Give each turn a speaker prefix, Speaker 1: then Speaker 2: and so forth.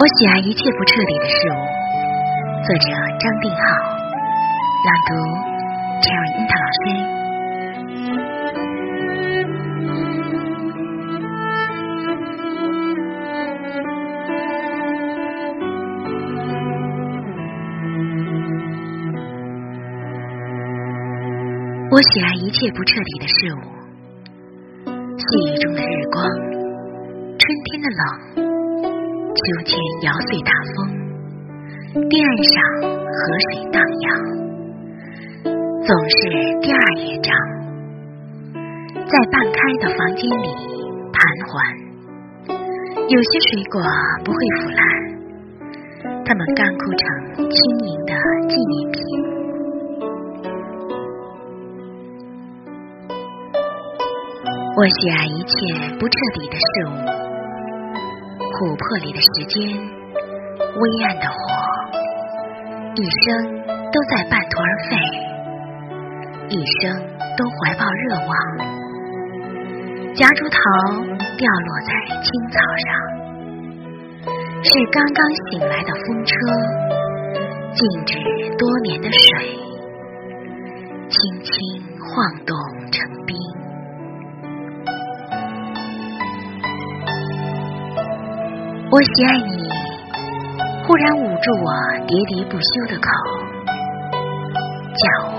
Speaker 1: 我喜爱一切不彻底的事物。作者张定浩，朗读 Cherry 樱桃老师。我喜爱一切不彻底的事物。细雨中的日光，春天的冷。秋千摇碎大风，堤岸上河水荡漾，总是第二乐章，在半开的房间里盘桓。有些水果不会腐烂，它们干枯成轻盈的纪念品。我喜爱一切不彻底的事物。琥珀里的时间，微暗的火，一生都在半途而废，一生都怀抱热望。夹竹桃掉落在青草上，是刚刚醒来的风车，静止多年的水，轻轻晃动成我喜爱你，忽然捂住我喋喋不休的口，叫我。